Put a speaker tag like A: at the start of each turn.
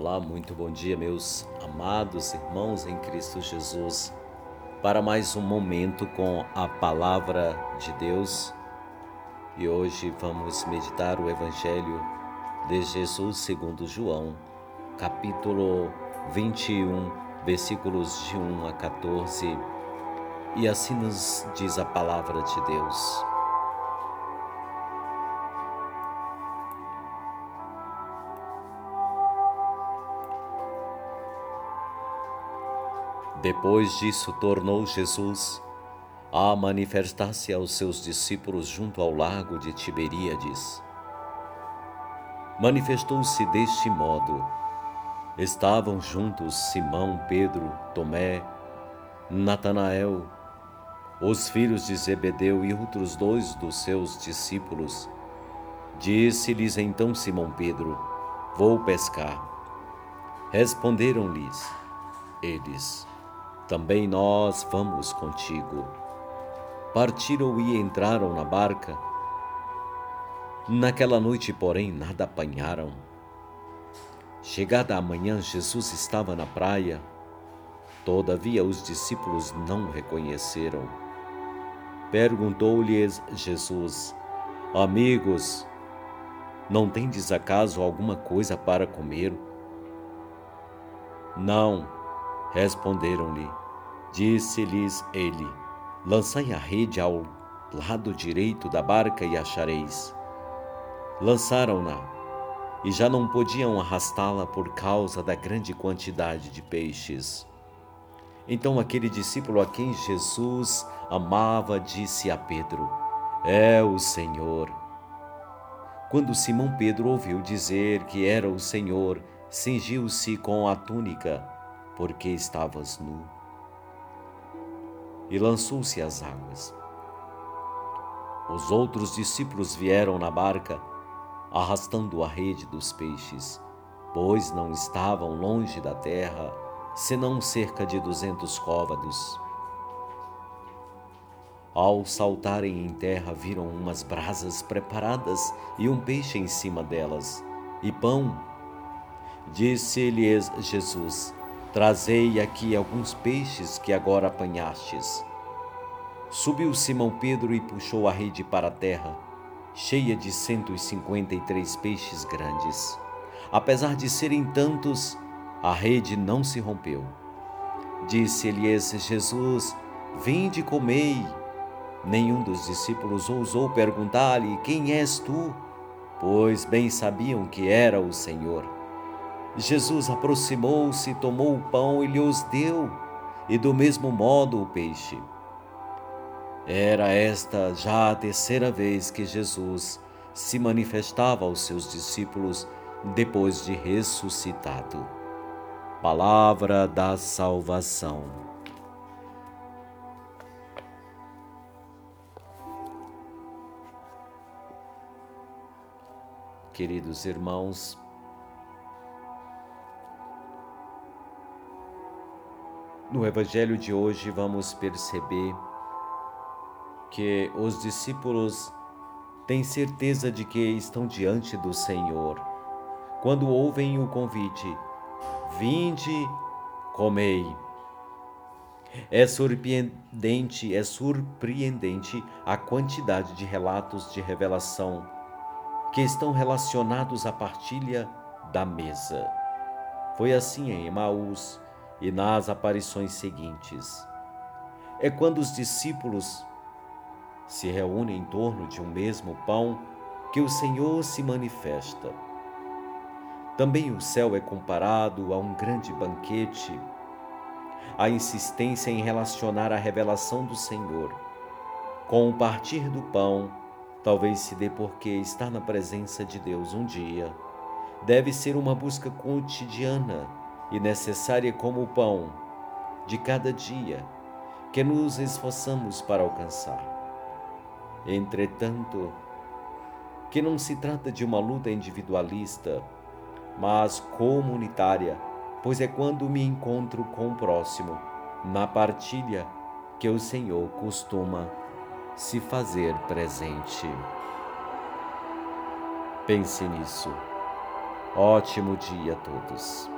A: Olá, muito bom dia, meus amados irmãos em Cristo Jesus, para mais um momento com a palavra de Deus. E hoje vamos meditar o Evangelho de Jesus segundo João, capítulo 21, versículos de 1 a 14. E assim nos diz a palavra de Deus. Depois disso, tornou Jesus a manifestar-se aos seus discípulos junto ao lago de Tiberíades. Manifestou-se deste modo: estavam juntos Simão, Pedro, Tomé, Natanael, os filhos de Zebedeu e outros dois dos seus discípulos. Disse-lhes então Simão Pedro: Vou pescar. Responderam-lhes eles: também nós vamos contigo. Partiram e entraram na barca. Naquela noite, porém, nada apanharam. Chegada a manhã, Jesus estava na praia. Todavia, os discípulos não o reconheceram. Perguntou-lhes Jesus: Amigos, não tendes acaso alguma coisa para comer? Não Responderam-lhe. Disse-lhes ele: Lançai a rede ao lado direito da barca e achareis. Lançaram-na e já não podiam arrastá-la por causa da grande quantidade de peixes. Então aquele discípulo a quem Jesus amava disse a Pedro: É o Senhor. Quando Simão Pedro ouviu dizer que era o Senhor, cingiu-se com a túnica porque estavas nu. E lançou-se às águas. Os outros discípulos vieram na barca, arrastando a rede dos peixes, pois não estavam longe da terra, senão cerca de duzentos côvados. Ao saltarem em terra, viram umas brasas preparadas e um peixe em cima delas, e pão. Disse-lhes Jesus: Trazei aqui alguns peixes que agora apanhastes. Subiu Simão Pedro e puxou a rede para a terra, cheia de cento e cinquenta e três peixes grandes. Apesar de serem tantos, a rede não se rompeu. Disse-lhes Jesus: Vinde comei. Nenhum dos discípulos ousou perguntar-lhe: Quem és tu? Pois bem sabiam que era o Senhor. Jesus aproximou-se, tomou o pão e lhe os deu, e do mesmo modo o peixe. Era esta já a terceira vez que Jesus se manifestava aos seus discípulos depois de ressuscitado. Palavra da salvação. Queridos irmãos, No Evangelho de hoje, vamos perceber que os discípulos têm certeza de que estão diante do Senhor quando ouvem o convite: Vinde, comei. É surpreendente, é surpreendente a quantidade de relatos de revelação que estão relacionados à partilha da mesa. Foi assim em Emaús e nas aparições seguintes. É quando os discípulos se reúnem em torno de um mesmo pão que o Senhor se manifesta. Também o céu é comparado a um grande banquete. A insistência em relacionar a revelação do Senhor com o partir do pão talvez se dê porque estar na presença de Deus um dia deve ser uma busca cotidiana e necessária como o pão de cada dia que nos esforçamos para alcançar. Entretanto, que não se trata de uma luta individualista, mas comunitária, pois é quando me encontro com o próximo, na partilha, que o Senhor costuma se fazer presente. Pense nisso. Ótimo dia a todos.